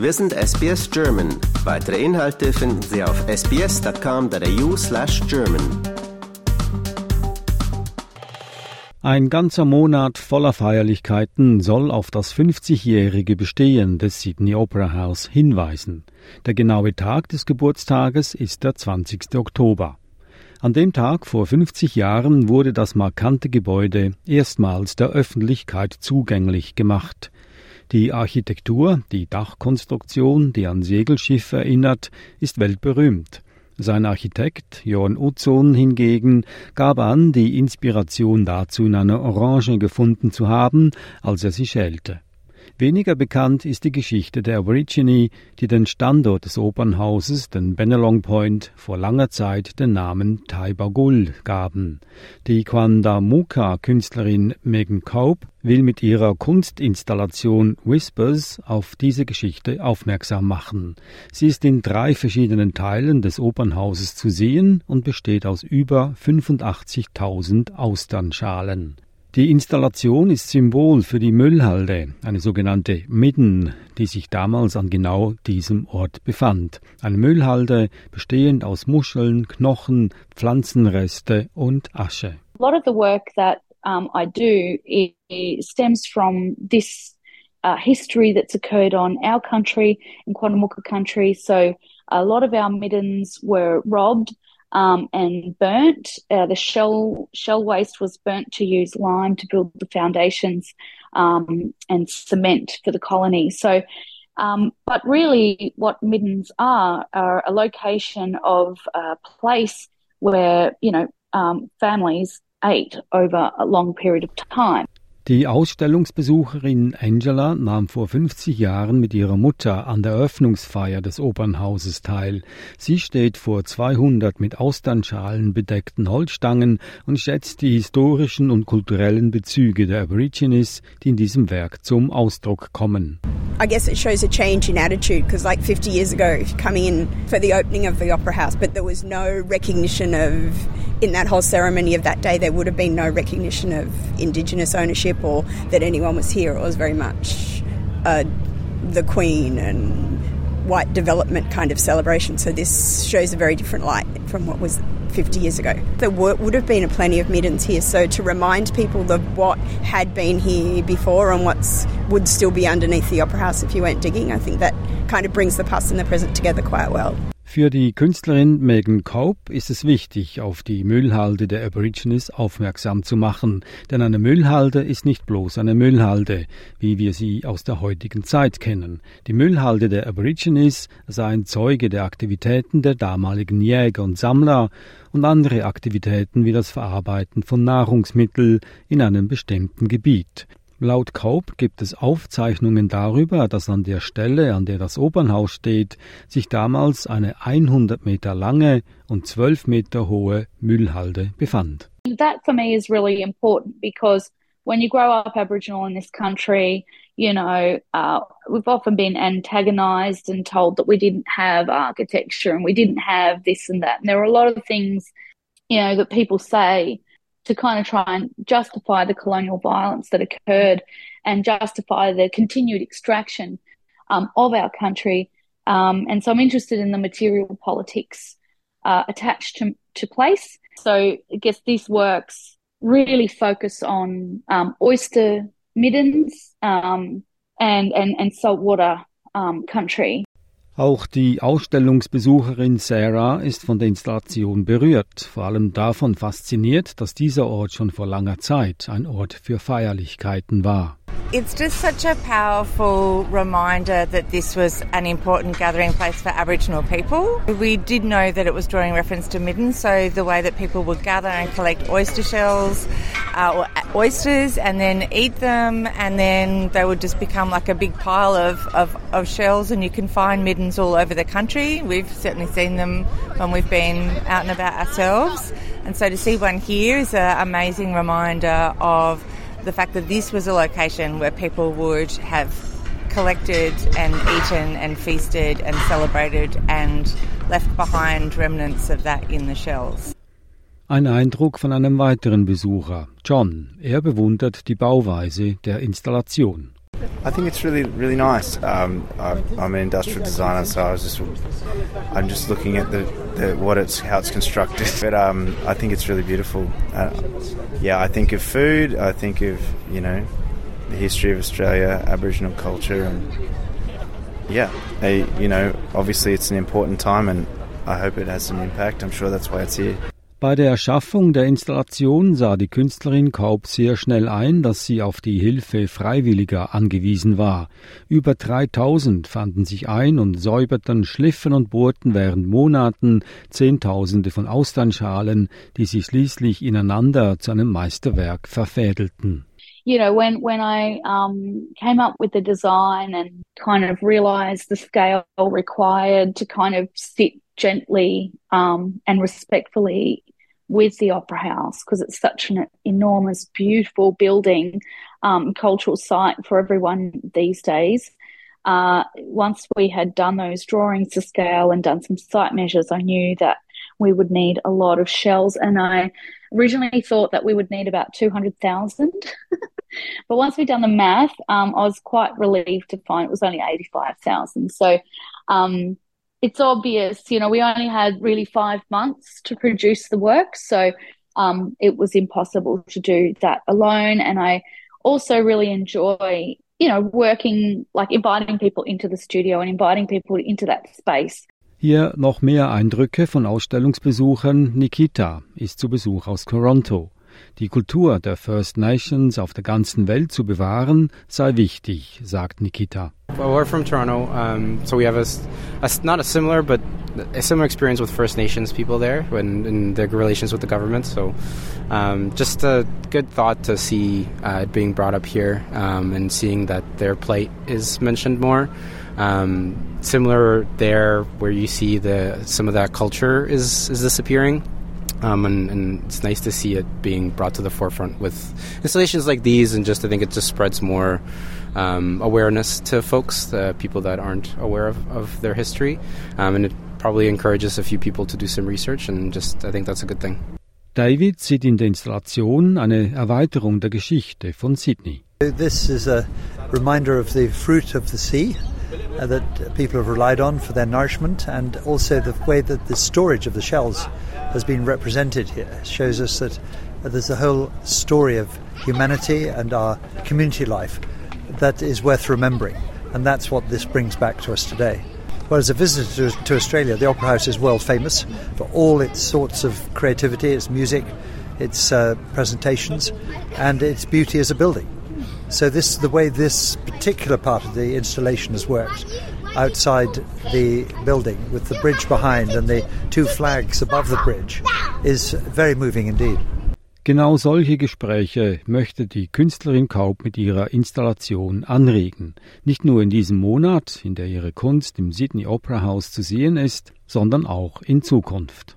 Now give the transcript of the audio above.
Wir sind SBS German. Weitere Inhalte finden Sie auf sbs.com.au slash German. Ein ganzer Monat voller Feierlichkeiten soll auf das 50-jährige Bestehen des Sydney Opera House hinweisen. Der genaue Tag des Geburtstages ist der 20. Oktober. An dem Tag vor 50 Jahren wurde das markante Gebäude erstmals der Öffentlichkeit zugänglich gemacht. Die Architektur, die Dachkonstruktion, die an Segelschiff erinnert, ist weltberühmt. Sein Architekt Johann Utzon hingegen gab an, die Inspiration dazu in einer Orange gefunden zu haben, als er sie schälte. Weniger bekannt ist die Geschichte der Aborigine, die den Standort des Opernhauses, den Benelong Point, vor langer Zeit den Namen Taibagul gaben. Die Kwanda-Muka-Künstlerin Megan Cope will mit ihrer Kunstinstallation Whispers auf diese Geschichte aufmerksam machen. Sie ist in drei verschiedenen Teilen des Opernhauses zu sehen und besteht aus über 85.000 Austernschalen. Die Installation ist Symbol für die Müllhalde, eine sogenannte Midden, die sich damals an genau diesem Ort befand. Eine Müllhalde bestehend aus Muscheln, Knochen, Pflanzenreste und Asche. A lot of the work that um, I do it, stems from this uh, history that's occurred on our country, in Quandamuka country. So a lot of our middens were robbed um, and burnt. Uh, the shell shell waste was burnt to use lime to build the foundations um, and cement for the colony. So, um, but really, what middens are are a location of a place where you know um, families ate over a long period of time. Die Ausstellungsbesucherin Angela nahm vor 50 Jahren mit ihrer Mutter an der Eröffnungsfeier des Opernhauses teil. Sie steht vor 200 mit Austernschalen bedeckten Holzstangen und schätzt die historischen und kulturellen Bezüge der Aborigines, die in diesem Werk zum Ausdruck kommen. I guess it shows a change in attitude because, like 50 years ago, coming in for the opening of the Opera House, but there was no recognition of, in that whole ceremony of that day, there would have been no recognition of Indigenous ownership or that anyone was here. It was very much uh, the Queen and white development kind of celebration. So this shows a very different light from what was 50 years ago. There would have been a plenty of middens here, so to remind people of what had been here before and what would still be underneath the Opera House if you went digging, I think that kind of brings the past and the present together quite well. Für die Künstlerin Megan Cope ist es wichtig, auf die Müllhalde der Aborigines aufmerksam zu machen, denn eine Müllhalde ist nicht bloß eine Müllhalde, wie wir sie aus der heutigen Zeit kennen. Die Müllhalde der Aborigines sei ein Zeuge der Aktivitäten der damaligen Jäger und Sammler und andere Aktivitäten wie das Verarbeiten von Nahrungsmitteln in einem bestimmten Gebiet. Laut Kaub gibt es Aufzeichnungen darüber, dass an der Stelle, an der das Opernhaus steht, sich damals eine 100 Meter lange und 12 Meter hohe Müllhalde befand. That for me is really important because when you grow up Aboriginal in this country, you know, uh, we've often been antagonized and told that we didn't have architecture and we didn't have this and that. And there are a lot of things, you know, that people say to kind of try and justify the colonial violence that occurred and justify the continued extraction um, of our country. Um, and so I'm interested in the material politics uh, attached to, to place. So I guess these works really focus on um, oyster middens um, and, and, and saltwater um, country. Auch die Ausstellungsbesucherin Sarah ist von der Installation berührt, vor allem davon fasziniert, dass dieser Ort schon vor langer Zeit ein Ort für Feierlichkeiten war. It's just such a powerful reminder that this was an important gathering place for Aboriginal people. We did know that it was drawing reference to middens, so the way that people would gather and collect oyster shells uh, or oysters and then eat them, and then they would just become like a big pile of, of, of shells, and you can find middens all over the country. We've certainly seen them when we've been out and about ourselves. And so to see one here is an amazing reminder of the fact that this was a location where people would have collected and eaten and feasted and celebrated and left behind remnants of that in the shells. Ein Eindruck von einem weiteren Besucher, John. Er bewundert die Bauweise der Installation. I think it's really really nice. Um, I'm an industrial designer, so I was just I'm just looking at the, the what it's how it's constructed. But um, I think it's really beautiful. Uh, yeah, I think of food. I think of you know the history of Australia, Aboriginal culture, and yeah, I, you know obviously it's an important time, and I hope it has an impact. I'm sure that's why it's here. Bei der Erschaffung der Installation sah die Künstlerin Kaub sehr schnell ein, dass sie auf die Hilfe Freiwilliger angewiesen war. Über 3000 fanden sich ein und säuberten, schliffen und bohrten während Monaten Zehntausende von Austernschalen, die sich schließlich ineinander zu einem Meisterwerk verfädelten. you know, when when I um, came up with the design and kind of realised the scale required to kind of sit gently um, and respectfully with the Opera House because it's such an enormous, beautiful building, um, cultural site for everyone these days. Uh, once we had done those drawings to scale and done some site measures, I knew that we would need a lot of shells. And I originally thought that we would need about 200,000. but once we'd done the math, um, I was quite relieved to find it was only 85,000. So, um, it's obvious, you know, we only had really five months to produce the work. So um, it was impossible to do that alone. And I also really enjoy, you know, working, like inviting people into the studio and inviting people into that space. Hier noch mehr Eindrücke von Ausstellungsbesuchern. Nikita ist zu Besuch aus Toronto. Die Kultur der First Nations auf der ganzen Welt zu bewahren, sei wichtig, sagt Nikita. Well, we're from Toronto, um, so we have a, a, not a similar, but a similar experience with First Nations people there when in their relations with the government. So, um, just a good thought to see uh, it being brought up here um, and seeing that their plight is mentioned more. Similar there, where you see the some of that culture is is disappearing. Um, and, and, it's nice to see it being brought to the forefront with installations like these, and just I think it just spreads more um, awareness to folks, uh, people that aren't aware of, of their history, um, and it probably encourages a few people to do some research, and just I think that's a good thing. David sieht in der Installation eine Erweiterung der Geschichte von Sydney. This is a reminder of the fruit of the sea. Uh, that people have relied on for their nourishment, and also the way that the storage of the shells has been represented here shows us that uh, there's a whole story of humanity and our community life that is worth remembering, and that's what this brings back to us today. Well, as a visitor to, to Australia, the Opera House is world famous for all its sorts of creativity, its music, its uh, presentations, and its beauty as a building. So, this the way this particular part of the installation has worked outside the building with the bridge behind and the two flags above the bridge is very moving indeed. Genau solche Gespräche möchte die Künstlerin Kaub mit ihrer Installation anregen. Nicht nur in diesem Monat, in der ihre Kunst im Sydney Opera House zu sehen ist, sondern auch in Zukunft.